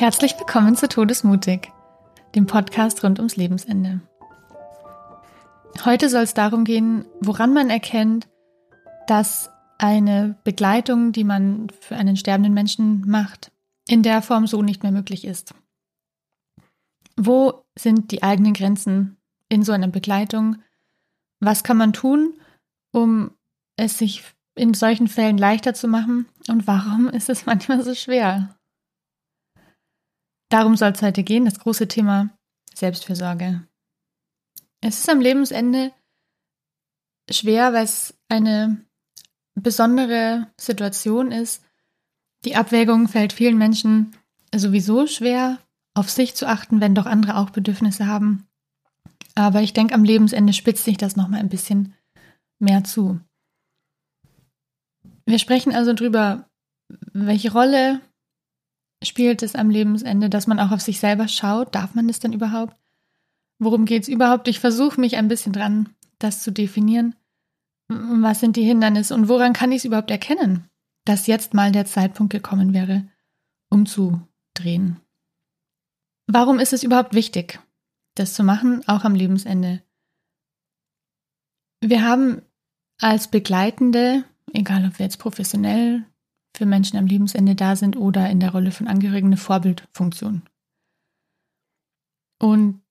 Herzlich willkommen zu Todesmutig, dem Podcast rund ums Lebensende. Heute soll es darum gehen, woran man erkennt, dass eine Begleitung, die man für einen sterbenden Menschen macht, in der Form so nicht mehr möglich ist. Wo sind die eigenen Grenzen in so einer Begleitung? Was kann man tun, um es sich in solchen Fällen leichter zu machen? Und warum ist es manchmal so schwer? Darum soll es heute gehen, das große Thema Selbstfürsorge. Es ist am Lebensende schwer, weil es eine besondere Situation ist. Die Abwägung fällt vielen Menschen sowieso schwer, auf sich zu achten, wenn doch andere auch Bedürfnisse haben. Aber ich denke, am Lebensende spitzt sich das nochmal ein bisschen mehr zu. Wir sprechen also darüber, welche Rolle spielt es am Lebensende, dass man auch auf sich selber schaut. Darf man das denn überhaupt? Worum geht es überhaupt? Ich versuche mich ein bisschen dran, das zu definieren. Was sind die Hindernisse und woran kann ich es überhaupt erkennen, dass jetzt mal der Zeitpunkt gekommen wäre, umzudrehen? Warum ist es überhaupt wichtig, das zu machen, auch am Lebensende? Wir haben als Begleitende, egal ob wir jetzt professionell für Menschen am Lebensende da sind oder in der Rolle von Angehörigen eine Vorbildfunktion. Und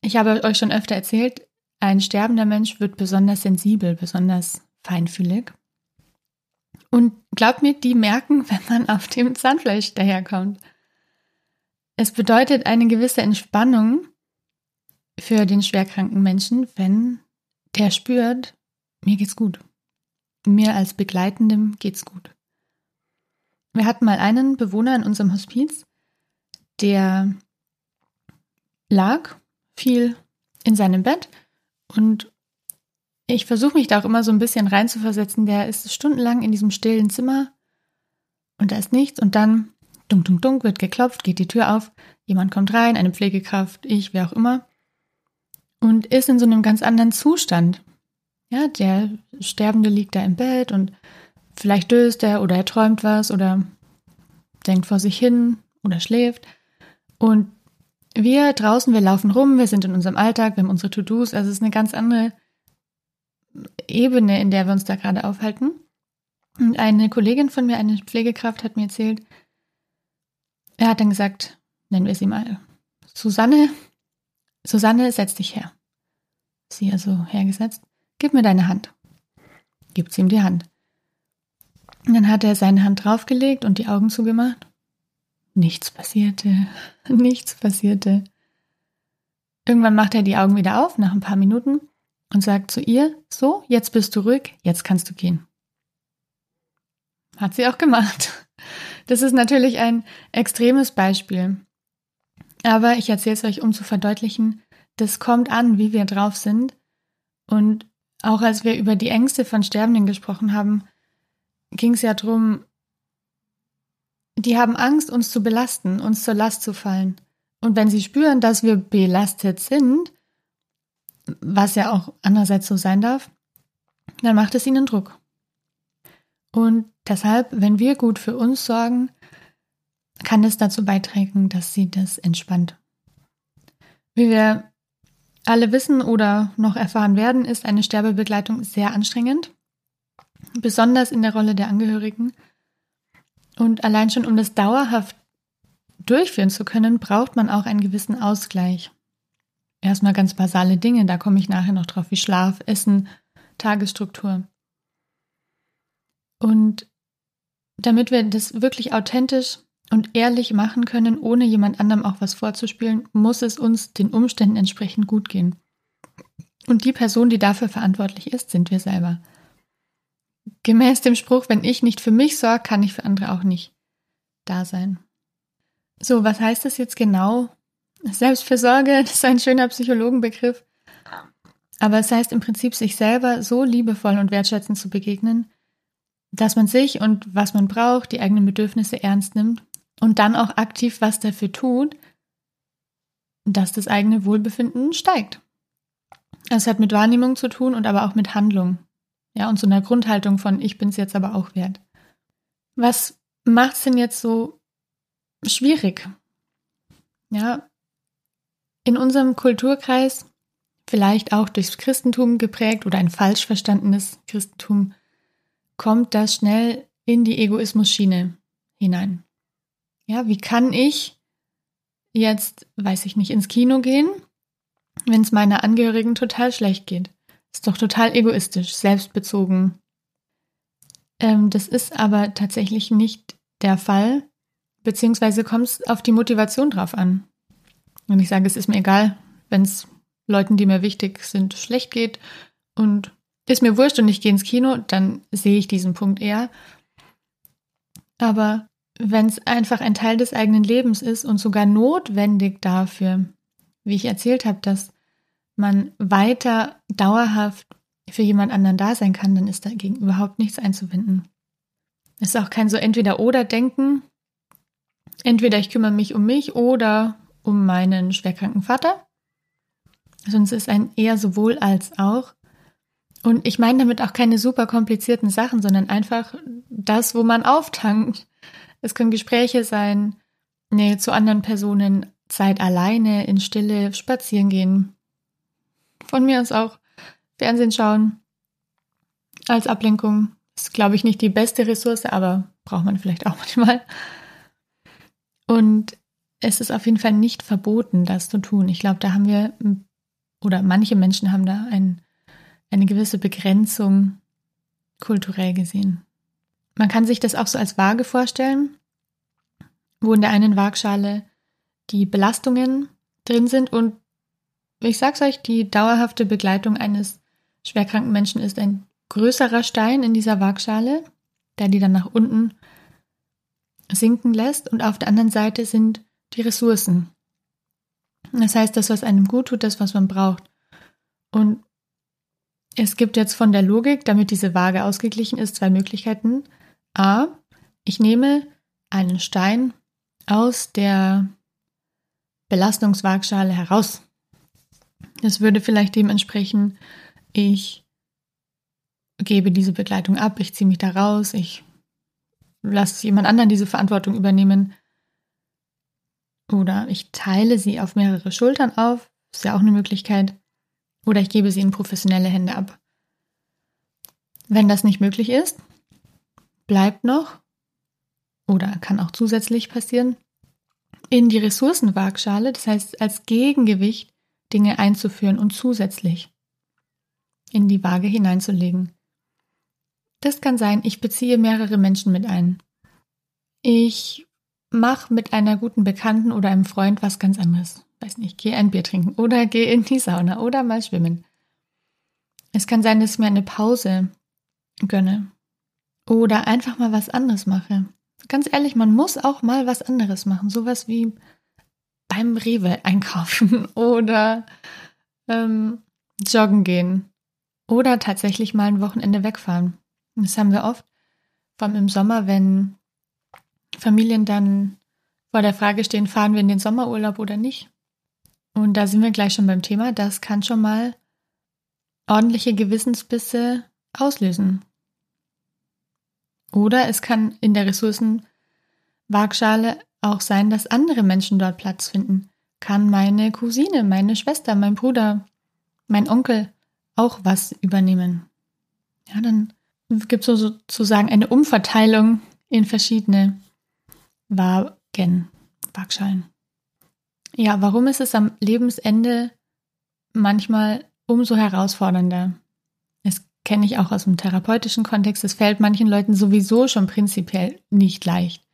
ich habe euch schon öfter erzählt, ein sterbender Mensch wird besonders sensibel, besonders feinfühlig. Und glaubt mir, die merken, wenn man auf dem Zahnfleisch daherkommt. Es bedeutet eine gewisse Entspannung für den schwerkranken Menschen, wenn der spürt, mir geht's gut. Mir als Begleitendem geht's gut. Wir hatten mal einen Bewohner in unserem Hospiz, der lag viel in seinem Bett und ich versuche mich da auch immer so ein bisschen reinzuversetzen. Der ist stundenlang in diesem stillen Zimmer und da ist nichts und dann dunk, dunk, dunk, wird geklopft, geht die Tür auf, jemand kommt rein, eine Pflegekraft, ich, wer auch immer und ist in so einem ganz anderen Zustand. Ja, der Sterbende liegt da im Bett und Vielleicht döst er oder er träumt was oder denkt vor sich hin oder schläft. Und wir draußen, wir laufen rum, wir sind in unserem Alltag, wir haben unsere To-Dos. Also es ist eine ganz andere Ebene, in der wir uns da gerade aufhalten. Und eine Kollegin von mir, eine Pflegekraft, hat mir erzählt, er hat dann gesagt, nennen wir sie mal Susanne. Susanne, setz dich her. Sie also hergesetzt. Gib mir deine Hand. Gibt sie ihm die Hand. Dann hat er seine Hand draufgelegt und die Augen zugemacht. Nichts passierte. Nichts passierte. Irgendwann macht er die Augen wieder auf, nach ein paar Minuten, und sagt zu ihr, so, jetzt bist du ruhig, jetzt kannst du gehen. Hat sie auch gemacht. Das ist natürlich ein extremes Beispiel. Aber ich erzähle es euch, um zu verdeutlichen, das kommt an, wie wir drauf sind. Und auch als wir über die Ängste von Sterbenden gesprochen haben, ging es ja darum, die haben Angst, uns zu belasten, uns zur Last zu fallen. Und wenn sie spüren, dass wir belastet sind, was ja auch andererseits so sein darf, dann macht es ihnen Druck. Und deshalb, wenn wir gut für uns sorgen, kann es dazu beitragen, dass sie das entspannt. Wie wir alle wissen oder noch erfahren werden, ist eine Sterbebegleitung sehr anstrengend besonders in der Rolle der Angehörigen. Und allein schon, um das dauerhaft durchführen zu können, braucht man auch einen gewissen Ausgleich. Erstmal ganz basale Dinge, da komme ich nachher noch drauf, wie Schlaf, Essen, Tagesstruktur. Und damit wir das wirklich authentisch und ehrlich machen können, ohne jemand anderem auch was vorzuspielen, muss es uns den Umständen entsprechend gut gehen. Und die Person, die dafür verantwortlich ist, sind wir selber. Gemäß dem Spruch, wenn ich nicht für mich sorge, kann ich für andere auch nicht da sein. So, was heißt das jetzt genau? Selbstfürsorge, das ist ein schöner Psychologenbegriff. Aber es heißt im Prinzip, sich selber so liebevoll und wertschätzend zu begegnen, dass man sich und was man braucht, die eigenen Bedürfnisse ernst nimmt und dann auch aktiv was dafür tut, dass das eigene Wohlbefinden steigt. Es hat mit Wahrnehmung zu tun und aber auch mit Handlung. Ja, und so einer Grundhaltung von, ich bin es jetzt aber auch wert. Was macht es denn jetzt so schwierig? Ja, in unserem Kulturkreis, vielleicht auch durchs Christentum geprägt oder ein falsch verstandenes Christentum, kommt das schnell in die Egoismus-Schiene hinein. Ja, wie kann ich jetzt, weiß ich nicht, ins Kino gehen, wenn es meiner Angehörigen total schlecht geht? Ist doch total egoistisch, selbstbezogen. Ähm, das ist aber tatsächlich nicht der Fall, beziehungsweise kommt es auf die Motivation drauf an. Und ich sage, es ist mir egal, wenn es Leuten, die mir wichtig sind, schlecht geht und ist mir wurscht und ich gehe ins Kino, dann sehe ich diesen Punkt eher. Aber wenn es einfach ein Teil des eigenen Lebens ist und sogar notwendig dafür, wie ich erzählt habe, dass man weiter dauerhaft für jemand anderen da sein kann, dann ist dagegen überhaupt nichts einzuwenden. Es ist auch kein so entweder oder Denken. Entweder ich kümmere mich um mich oder um meinen schwerkranken Vater. Sonst ist ein eher sowohl als auch. Und ich meine damit auch keine super komplizierten Sachen, sondern einfach das, wo man auftankt. Es können Gespräche sein, Nähe zu anderen Personen, Zeit alleine, in Stille, spazieren gehen. Von mir aus auch Fernsehen schauen. Als Ablenkung ist, glaube ich, nicht die beste Ressource, aber braucht man vielleicht auch manchmal. Und es ist auf jeden Fall nicht verboten, das zu tun. Ich glaube, da haben wir, oder manche Menschen haben da ein, eine gewisse Begrenzung kulturell gesehen. Man kann sich das auch so als Waage vorstellen, wo in der einen Waagschale die Belastungen drin sind und ich sag's euch, die dauerhafte Begleitung eines schwerkranken Menschen ist ein größerer Stein in dieser Waagschale, der die dann nach unten sinken lässt und auf der anderen Seite sind die Ressourcen. Das heißt, das, was einem gut tut, das, was man braucht. Und es gibt jetzt von der Logik, damit diese Waage ausgeglichen ist, zwei Möglichkeiten. A, ich nehme einen Stein aus der Belastungswaagschale heraus. Das würde vielleicht dementsprechend, ich gebe diese Begleitung ab, ich ziehe mich da raus, ich lasse jemand anderen diese Verantwortung übernehmen. Oder ich teile sie auf mehrere Schultern auf, ist ja auch eine Möglichkeit. Oder ich gebe sie in professionelle Hände ab. Wenn das nicht möglich ist, bleibt noch, oder kann auch zusätzlich passieren, in die Ressourcenwaagschale, das heißt als Gegengewicht Dinge einzuführen und zusätzlich in die Waage hineinzulegen. Das kann sein, ich beziehe mehrere Menschen mit ein. Ich mache mit einer guten Bekannten oder einem Freund was ganz anderes. Weiß nicht, gehe ein Bier trinken oder gehe in die Sauna oder mal schwimmen. Es kann sein, dass ich mir eine Pause gönne oder einfach mal was anderes mache. Ganz ehrlich, man muss auch mal was anderes machen. Sowas wie beim Rewe einkaufen oder ähm, joggen gehen oder tatsächlich mal ein Wochenende wegfahren. Das haben wir oft, vor allem im Sommer, wenn Familien dann vor der Frage stehen, fahren wir in den Sommerurlaub oder nicht. Und da sind wir gleich schon beim Thema. Das kann schon mal ordentliche Gewissensbisse auslösen. Oder es kann in der Ressourcenwaagschale auch sein, dass andere Menschen dort Platz finden. Kann meine Cousine, meine Schwester, mein Bruder, mein Onkel auch was übernehmen. Ja, dann gibt es sozusagen eine Umverteilung in verschiedene Wagen, Waagschalen. Ja, warum ist es am Lebensende manchmal umso herausfordernder? Das kenne ich auch aus dem therapeutischen Kontext. Es fällt manchen Leuten sowieso schon prinzipiell nicht leicht.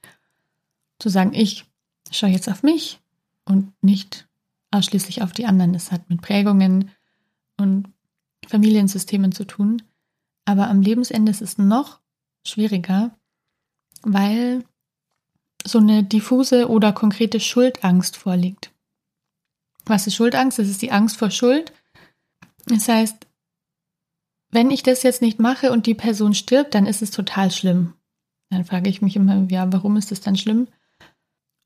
Zu sagen, ich schaue jetzt auf mich und nicht ausschließlich auf die anderen. Das hat mit Prägungen und Familiensystemen zu tun. Aber am Lebensende ist es noch schwieriger, weil so eine diffuse oder konkrete Schuldangst vorliegt. Was ist Schuldangst? Das ist die Angst vor Schuld. Das heißt, wenn ich das jetzt nicht mache und die Person stirbt, dann ist es total schlimm. Dann frage ich mich immer, ja, warum ist das dann schlimm?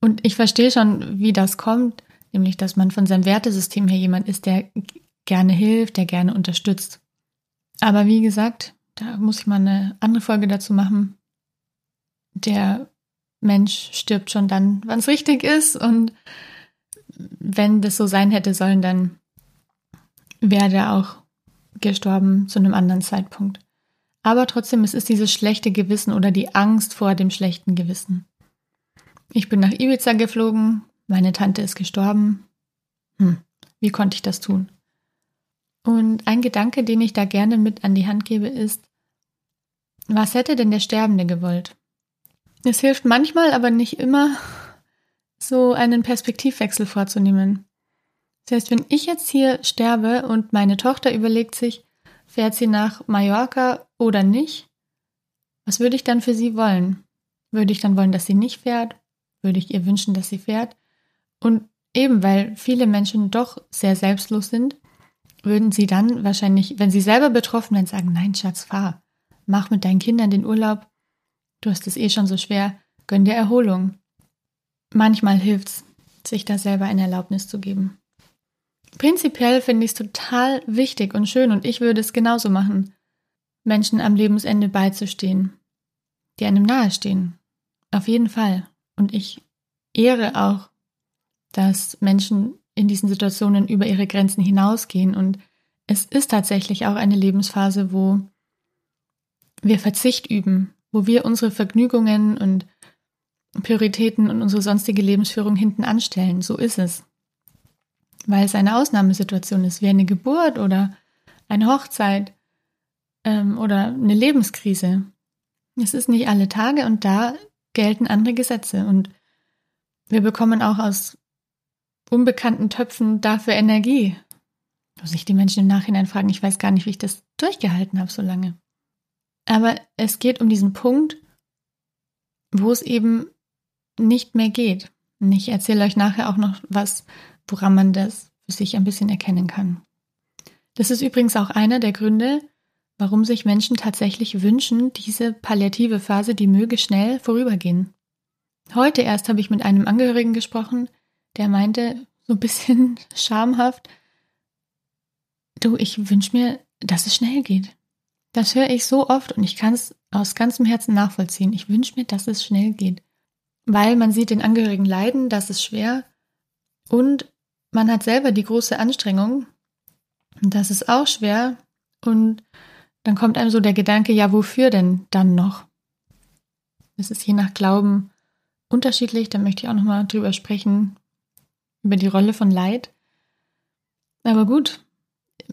Und ich verstehe schon, wie das kommt, nämlich, dass man von seinem Wertesystem her jemand ist, der gerne hilft, der gerne unterstützt. Aber wie gesagt, da muss ich mal eine andere Folge dazu machen. Der Mensch stirbt schon dann, wann es richtig ist. Und wenn das so sein hätte sollen, dann wäre er auch gestorben zu einem anderen Zeitpunkt. Aber trotzdem, es ist dieses schlechte Gewissen oder die Angst vor dem schlechten Gewissen. Ich bin nach Ibiza geflogen, meine Tante ist gestorben. Hm, wie konnte ich das tun? Und ein Gedanke, den ich da gerne mit an die Hand gebe, ist, was hätte denn der Sterbende gewollt? Es hilft manchmal, aber nicht immer, so einen Perspektivwechsel vorzunehmen. Das heißt, wenn ich jetzt hier sterbe und meine Tochter überlegt sich, fährt sie nach Mallorca oder nicht, was würde ich dann für sie wollen? Würde ich dann wollen, dass sie nicht fährt? Würde ich ihr wünschen, dass sie fährt? Und eben weil viele Menschen doch sehr selbstlos sind, würden sie dann wahrscheinlich, wenn sie selber betroffen wären, sagen, nein, Schatz, fahr. Mach mit deinen Kindern den Urlaub. Du hast es eh schon so schwer. Gönn dir Erholung. Manchmal hilft's, sich da selber eine Erlaubnis zu geben. Prinzipiell finde ich es total wichtig und schön und ich würde es genauso machen, Menschen am Lebensende beizustehen, die einem nahestehen. Auf jeden Fall. Und ich ehre auch, dass Menschen in diesen Situationen über ihre Grenzen hinausgehen und es ist tatsächlich auch eine Lebensphase, wo wir Verzicht üben, wo wir unsere Vergnügungen und Prioritäten und unsere sonstige Lebensführung hinten anstellen. So ist es. Weil es eine Ausnahmesituation ist, wie eine Geburt oder eine Hochzeit ähm, oder eine Lebenskrise. Es ist nicht alle Tage und da gelten andere Gesetze und wir bekommen auch aus unbekannten Töpfen dafür Energie. Wo sich die Menschen im Nachhinein fragen, ich weiß gar nicht, wie ich das durchgehalten habe so lange. Aber es geht um diesen Punkt, wo es eben nicht mehr geht. Und ich erzähle euch nachher auch noch was, woran man das für sich ein bisschen erkennen kann. Das ist übrigens auch einer der Gründe, warum sich Menschen tatsächlich wünschen, diese palliative Phase, die möge schnell vorübergehen. Heute erst habe ich mit einem Angehörigen gesprochen, der meinte, so ein bisschen schamhaft, du, ich wünsche mir, dass es schnell geht. Das höre ich so oft und ich kann es aus ganzem Herzen nachvollziehen. Ich wünsche mir, dass es schnell geht weil man sieht den Angehörigen leiden, das ist schwer und man hat selber die große Anstrengung, das ist auch schwer und dann kommt einem so der Gedanke, ja, wofür denn dann noch? Das ist je nach Glauben unterschiedlich, da möchte ich auch nochmal drüber sprechen, über die Rolle von Leid. Aber gut,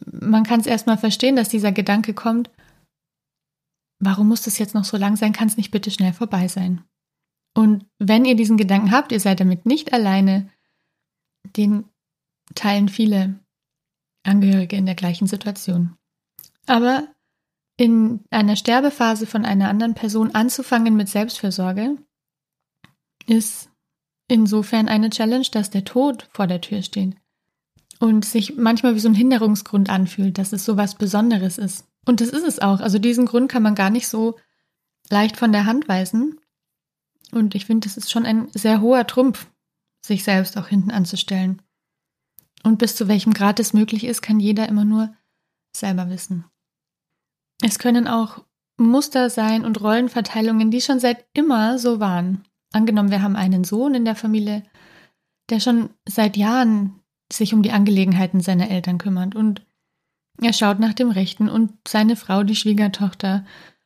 man kann es erstmal verstehen, dass dieser Gedanke kommt, warum muss das jetzt noch so lang sein, kann es nicht bitte schnell vorbei sein? Und wenn ihr diesen Gedanken habt, ihr seid damit nicht alleine, den teilen viele Angehörige in der gleichen Situation. Aber in einer Sterbephase von einer anderen Person anzufangen mit Selbstfürsorge ist insofern eine Challenge, dass der Tod vor der Tür steht und sich manchmal wie so ein Hinderungsgrund anfühlt, dass es so was Besonderes ist. Und das ist es auch. Also diesen Grund kann man gar nicht so leicht von der Hand weisen. Und ich finde, das ist schon ein sehr hoher Trumpf, sich selbst auch hinten anzustellen. Und bis zu welchem Grad es möglich ist, kann jeder immer nur selber wissen. Es können auch Muster sein und Rollenverteilungen, die schon seit immer so waren. Angenommen, wir haben einen Sohn in der Familie, der schon seit Jahren sich um die Angelegenheiten seiner Eltern kümmert und er schaut nach dem Rechten und seine Frau, die Schwiegertochter,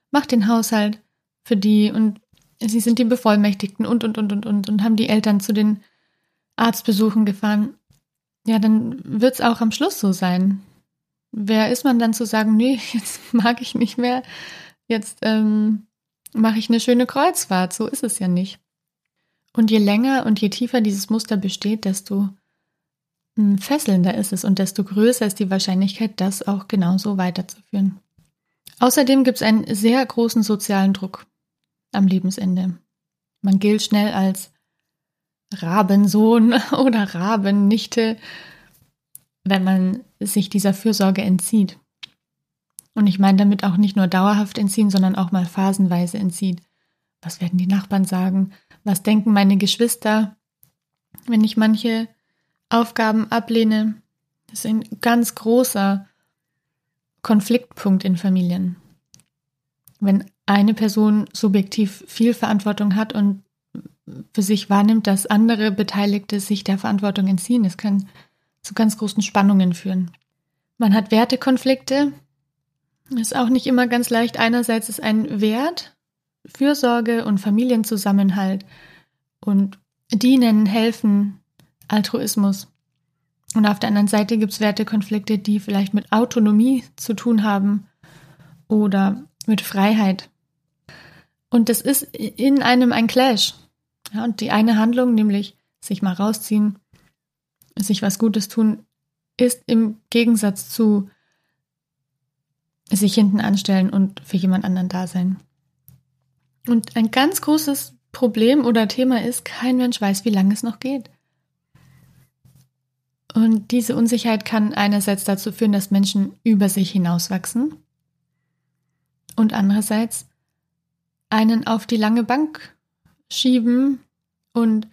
macht den Haushalt für die und sie sind die Bevollmächtigten und, und, und, und, und, und haben die Eltern zu den Arztbesuchen gefahren. Ja, dann wird es auch am Schluss so sein. Wer ist man dann zu sagen, nee, jetzt mag ich nicht mehr, jetzt ähm, mache ich eine schöne Kreuzfahrt. So ist es ja nicht. Und je länger und je tiefer dieses Muster besteht, desto hm, fesselnder ist es und desto größer ist die Wahrscheinlichkeit, das auch genauso weiterzuführen. Außerdem gibt es einen sehr großen sozialen Druck am Lebensende. Man gilt schnell als Rabensohn oder Rabennichte, wenn man sich dieser Fürsorge entzieht. Und ich meine damit auch nicht nur dauerhaft entziehen, sondern auch mal phasenweise entzieht. Was werden die Nachbarn sagen? Was denken meine Geschwister, wenn ich manche Aufgaben ablehne? Das ist ein ganz großer Konfliktpunkt in Familien. Wenn eine Person subjektiv viel Verantwortung hat und für sich wahrnimmt, dass andere Beteiligte sich der Verantwortung entziehen. Es kann zu ganz großen Spannungen führen. Man hat Wertekonflikte. Ist auch nicht immer ganz leicht. Einerseits ist ein Wert Fürsorge und Familienzusammenhalt und dienen, helfen, Altruismus. Und auf der anderen Seite gibt es Wertekonflikte, die vielleicht mit Autonomie zu tun haben oder mit Freiheit. Und das ist in einem ein Clash. Ja, und die eine Handlung, nämlich sich mal rausziehen, sich was Gutes tun, ist im Gegensatz zu sich hinten anstellen und für jemand anderen da sein. Und ein ganz großes Problem oder Thema ist, kein Mensch weiß, wie lange es noch geht. Und diese Unsicherheit kann einerseits dazu führen, dass Menschen über sich hinauswachsen und andererseits einen auf die lange Bank schieben und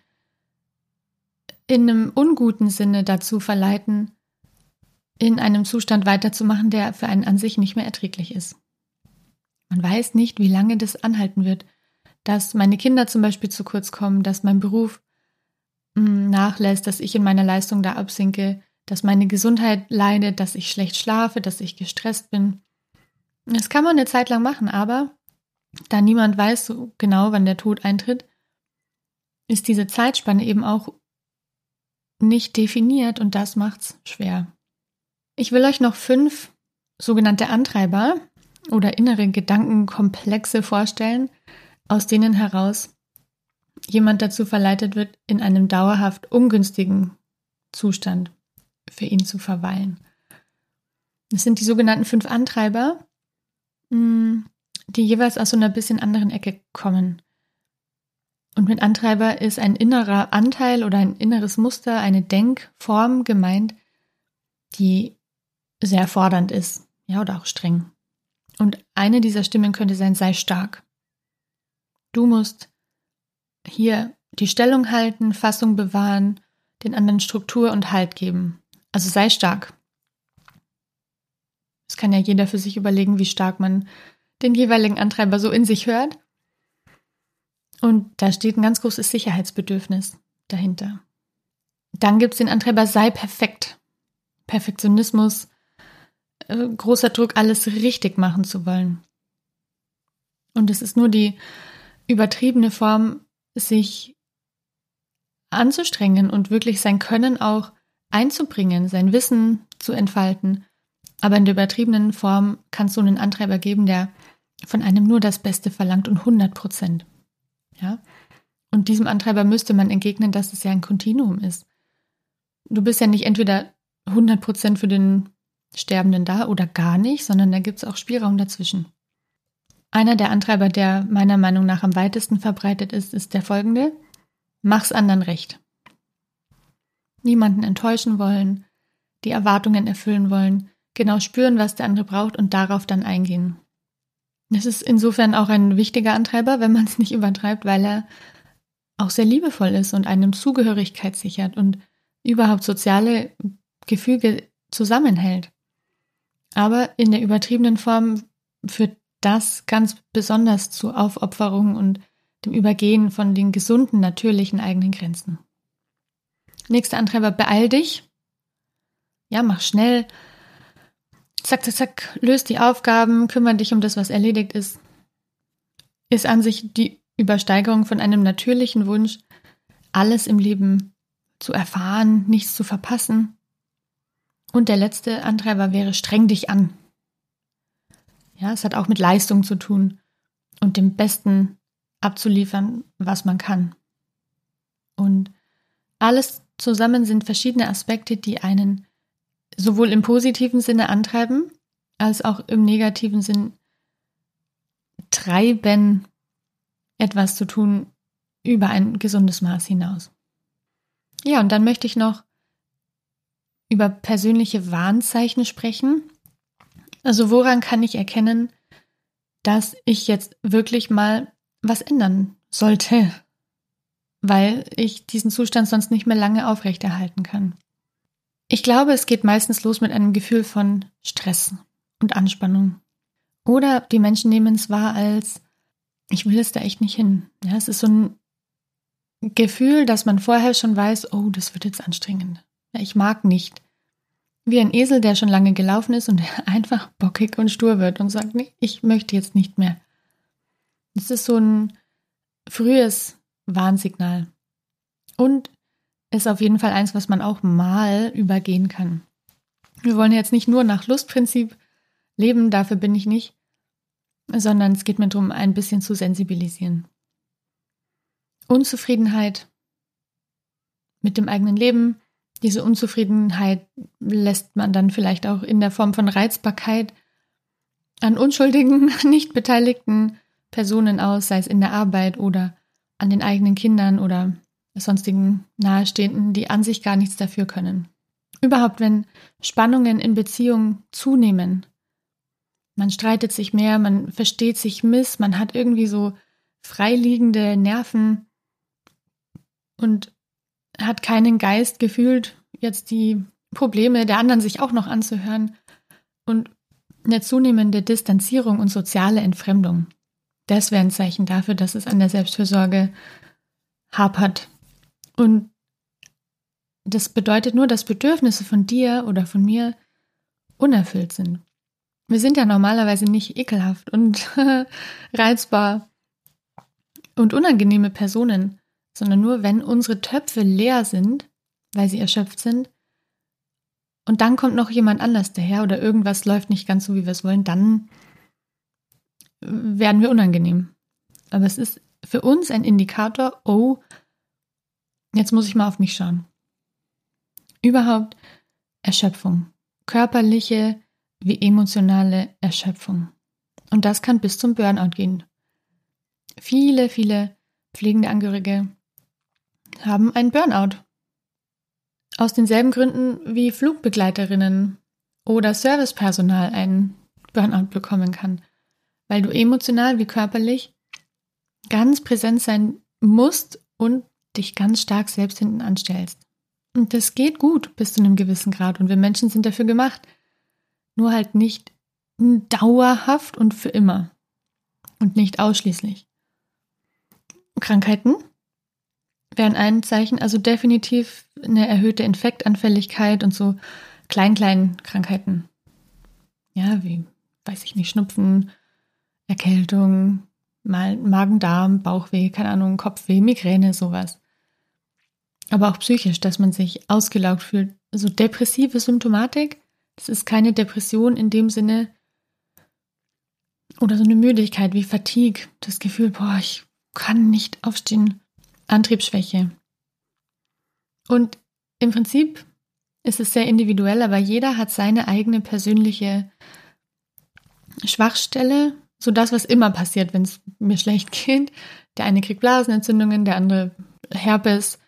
in einem unguten Sinne dazu verleiten, in einem Zustand weiterzumachen, der für einen an sich nicht mehr erträglich ist. Man weiß nicht, wie lange das anhalten wird, dass meine Kinder zum Beispiel zu kurz kommen, dass mein Beruf mm, nachlässt, dass ich in meiner Leistung da absinke, dass meine Gesundheit leidet, dass ich schlecht schlafe, dass ich gestresst bin. Das kann man eine Zeit lang machen, aber da niemand weiß so genau, wann der Tod eintritt, ist diese Zeitspanne eben auch nicht definiert und das macht's schwer. Ich will euch noch fünf sogenannte Antreiber oder innere Gedankenkomplexe vorstellen, aus denen heraus jemand dazu verleitet wird, in einem dauerhaft ungünstigen Zustand für ihn zu verweilen. Das sind die sogenannten fünf Antreiber, hm, die jeweils aus so einer bisschen anderen Ecke kommen. Und mit Antreiber ist ein innerer Anteil oder ein inneres Muster, eine Denkform gemeint, die sehr fordernd ist, ja, oder auch streng. Und eine dieser Stimmen könnte sein, sei stark. Du musst hier die Stellung halten, Fassung bewahren, den anderen Struktur und Halt geben. Also sei stark. Es kann ja jeder für sich überlegen, wie stark man den jeweiligen Antreiber so in sich hört. Und da steht ein ganz großes Sicherheitsbedürfnis dahinter. Dann gibt es den Antreiber, sei perfekt. Perfektionismus, äh, großer Druck, alles richtig machen zu wollen. Und es ist nur die übertriebene Form, sich anzustrengen und wirklich sein Können auch einzubringen, sein Wissen zu entfalten. Aber in der übertriebenen Form kann es so einen Antreiber geben, der von einem nur das Beste verlangt und 100 Prozent. Ja? Und diesem Antreiber müsste man entgegnen, dass es ja ein Kontinuum ist. Du bist ja nicht entweder 100 Prozent für den Sterbenden da oder gar nicht, sondern da gibt es auch Spielraum dazwischen. Einer der Antreiber, der meiner Meinung nach am weitesten verbreitet ist, ist der folgende. Mach's anderen recht. Niemanden enttäuschen wollen, die Erwartungen erfüllen wollen, genau spüren, was der andere braucht und darauf dann eingehen. Das ist insofern auch ein wichtiger Antreiber, wenn man es nicht übertreibt, weil er auch sehr liebevoll ist und einem Zugehörigkeit sichert und überhaupt soziale Gefüge zusammenhält. Aber in der übertriebenen Form führt das ganz besonders zu Aufopferung und dem Übergehen von den gesunden, natürlichen eigenen Grenzen. Nächster Antreiber, beeil dich. Ja, mach schnell. Zack, zack, zack, löst die Aufgaben, kümmere dich um das, was erledigt ist. Ist an sich die Übersteigerung von einem natürlichen Wunsch, alles im Leben zu erfahren, nichts zu verpassen. Und der letzte Antreiber wäre, streng dich an. Ja, es hat auch mit Leistung zu tun und dem Besten abzuliefern, was man kann. Und alles zusammen sind verschiedene Aspekte, die einen sowohl im positiven Sinne antreiben, als auch im negativen Sinn treiben, etwas zu tun über ein gesundes Maß hinaus. Ja, und dann möchte ich noch über persönliche Warnzeichen sprechen. Also woran kann ich erkennen, dass ich jetzt wirklich mal was ändern sollte, weil ich diesen Zustand sonst nicht mehr lange aufrechterhalten kann. Ich glaube, es geht meistens los mit einem Gefühl von Stress und Anspannung. Oder die Menschen nehmen es wahr als, ich will es da echt nicht hin. Ja, es ist so ein Gefühl, dass man vorher schon weiß, oh, das wird jetzt anstrengend. Ich mag nicht. Wie ein Esel, der schon lange gelaufen ist und einfach bockig und stur wird und sagt, nee, ich möchte jetzt nicht mehr. Das ist so ein frühes Warnsignal. Und ist auf jeden Fall eins, was man auch mal übergehen kann. Wir wollen jetzt nicht nur nach Lustprinzip leben, dafür bin ich nicht, sondern es geht mir darum, ein bisschen zu sensibilisieren. Unzufriedenheit mit dem eigenen Leben, diese Unzufriedenheit lässt man dann vielleicht auch in der Form von Reizbarkeit an unschuldigen, nicht beteiligten Personen aus, sei es in der Arbeit oder an den eigenen Kindern oder sonstigen Nahestehenden, die an sich gar nichts dafür können. Überhaupt, wenn Spannungen in Beziehungen zunehmen, man streitet sich mehr, man versteht sich miss, man hat irgendwie so freiliegende Nerven und hat keinen Geist gefühlt, jetzt die Probleme der anderen sich auch noch anzuhören und eine zunehmende Distanzierung und soziale Entfremdung. Das wäre ein Zeichen dafür, dass es an der Selbstfürsorge hapert. Und das bedeutet nur, dass Bedürfnisse von dir oder von mir unerfüllt sind. Wir sind ja normalerweise nicht ekelhaft und reizbar und unangenehme Personen, sondern nur, wenn unsere Töpfe leer sind, weil sie erschöpft sind, und dann kommt noch jemand anders daher oder irgendwas läuft nicht ganz so, wie wir es wollen, dann werden wir unangenehm. Aber es ist für uns ein Indikator, oh, jetzt muss ich mal auf mich schauen. Überhaupt Erschöpfung, körperliche wie emotionale Erschöpfung. Und das kann bis zum Burnout gehen. Viele, viele pflegende Angehörige haben einen Burnout. Aus denselben Gründen wie Flugbegleiterinnen oder Servicepersonal einen Burnout bekommen kann, weil du emotional wie körperlich ganz präsent sein musst und dich ganz stark selbst hinten anstellst. Und das geht gut bis zu einem gewissen Grad und wir Menschen sind dafür gemacht. Nur halt nicht dauerhaft und für immer. Und nicht ausschließlich. Krankheiten wären ein Zeichen, also definitiv eine erhöhte Infektanfälligkeit und so klein, klein Krankheiten. Ja, wie, weiß ich nicht, Schnupfen, Erkältung, Magen-Darm, Bauchweh, keine Ahnung, Kopfweh, Migräne, sowas. Aber auch psychisch, dass man sich ausgelaugt fühlt. So depressive Symptomatik, das ist keine Depression in dem Sinne, oder so eine Müdigkeit wie Fatigue, das Gefühl, boah, ich kann nicht aufstehen, Antriebsschwäche. Und im Prinzip ist es sehr individuell, aber jeder hat seine eigene persönliche Schwachstelle, so das, was immer passiert, wenn es mir schlecht geht. Der eine kriegt Blasenentzündungen, der andere Herpes,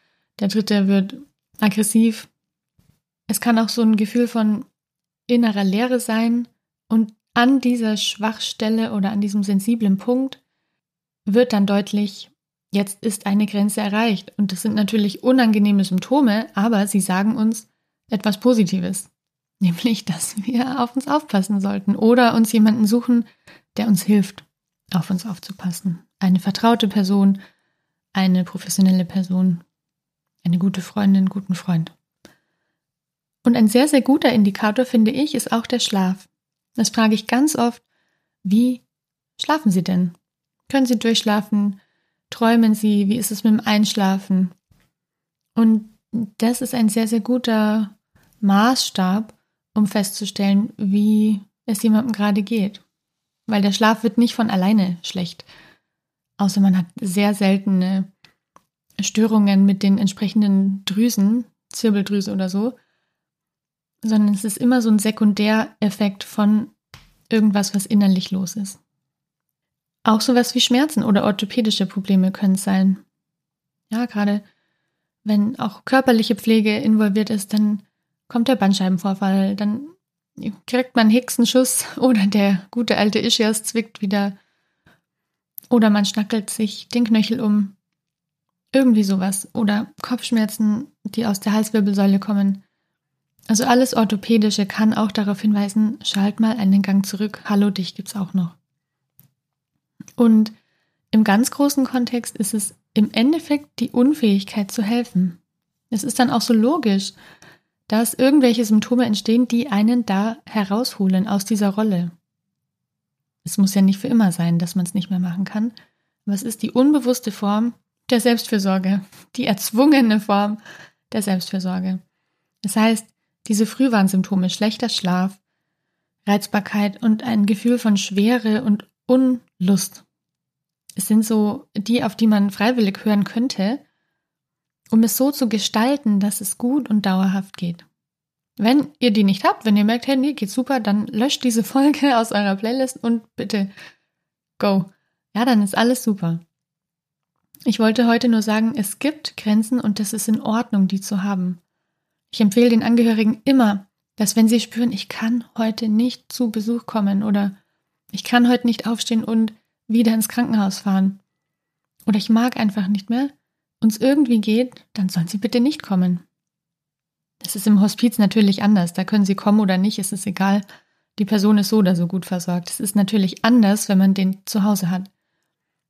der dritte wird aggressiv. Es kann auch so ein Gefühl von innerer Leere sein und an dieser Schwachstelle oder an diesem sensiblen Punkt wird dann deutlich, jetzt ist eine Grenze erreicht. Und das sind natürlich unangenehme Symptome, aber sie sagen uns etwas Positives. Nämlich, dass wir auf uns aufpassen sollten oder uns jemanden suchen, der uns hilft, auf uns aufzupassen. Eine vertraute Person, eine professionelle Person, eine gute Freundin, guten Freund. Und ein sehr, sehr guter Indikator, finde ich, ist auch der Schlaf. Das frage ich ganz oft, wie schlafen Sie denn? Können Sie durchschlafen? Träumen Sie? Wie ist es mit dem Einschlafen? Und das ist ein sehr, sehr guter Maßstab, um festzustellen, wie es jemandem gerade geht. Weil der Schlaf wird nicht von alleine schlecht. Außer man hat sehr seltene Störungen mit den entsprechenden Drüsen, Zirbeldrüse oder so, sondern es ist immer so ein Sekundäreffekt von irgendwas, was innerlich los ist. Auch sowas wie Schmerzen oder orthopädische Probleme können es sein. Ja, gerade wenn auch körperliche Pflege involviert ist, dann kommt der Bandscheibenvorfall, dann kriegt man Hexenschuss oder der gute alte Ischias zwickt wieder oder man schnackelt sich den Knöchel um. Irgendwie sowas. Oder Kopfschmerzen, die aus der Halswirbelsäule kommen. Also alles Orthopädische kann auch darauf hinweisen, schalt mal einen Gang zurück. Hallo, dich gibt's auch noch. Und im ganz großen Kontext ist es im Endeffekt die Unfähigkeit zu helfen. Es ist dann auch so logisch, dass irgendwelche Symptome entstehen, die einen da herausholen aus dieser Rolle. Es muss ja nicht für immer sein, dass man es nicht mehr machen kann, es ist die unbewusste Form der Selbstfürsorge, die erzwungene Form der Selbstfürsorge. Das heißt, diese Frühwarnsymptome, schlechter Schlaf, Reizbarkeit und ein Gefühl von Schwere und Unlust, es sind so die, auf die man freiwillig hören könnte, um es so zu gestalten, dass es gut und dauerhaft geht. Wenn ihr die nicht habt, wenn ihr merkt, hey, nee, geht super, dann löscht diese Folge aus eurer Playlist und bitte go. Ja, dann ist alles super. Ich wollte heute nur sagen, es gibt Grenzen und das ist in Ordnung, die zu haben. Ich empfehle den Angehörigen immer, dass wenn sie spüren, ich kann heute nicht zu Besuch kommen oder ich kann heute nicht aufstehen und wieder ins Krankenhaus fahren oder ich mag einfach nicht mehr, uns irgendwie geht, dann sollen sie bitte nicht kommen. Das ist im Hospiz natürlich anders. Da können sie kommen oder nicht, ist es egal. Die Person ist so oder so gut versorgt. Es ist natürlich anders, wenn man den zu Hause hat.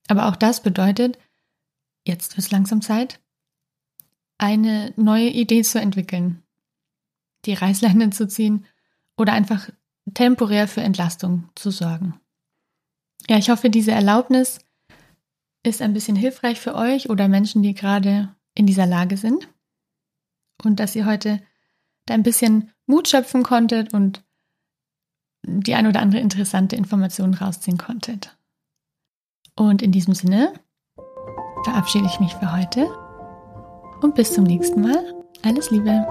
Aber auch das bedeutet, jetzt wird es langsam Zeit, eine neue Idee zu entwickeln, die Reißleine zu ziehen oder einfach temporär für Entlastung zu sorgen. Ja, ich hoffe, diese Erlaubnis ist ein bisschen hilfreich für euch oder Menschen, die gerade in dieser Lage sind und dass ihr heute da ein bisschen Mut schöpfen konntet und die ein oder andere interessante Information rausziehen konntet. Und in diesem Sinne verabschiede ich mich für heute und bis zum nächsten Mal. Alles Liebe.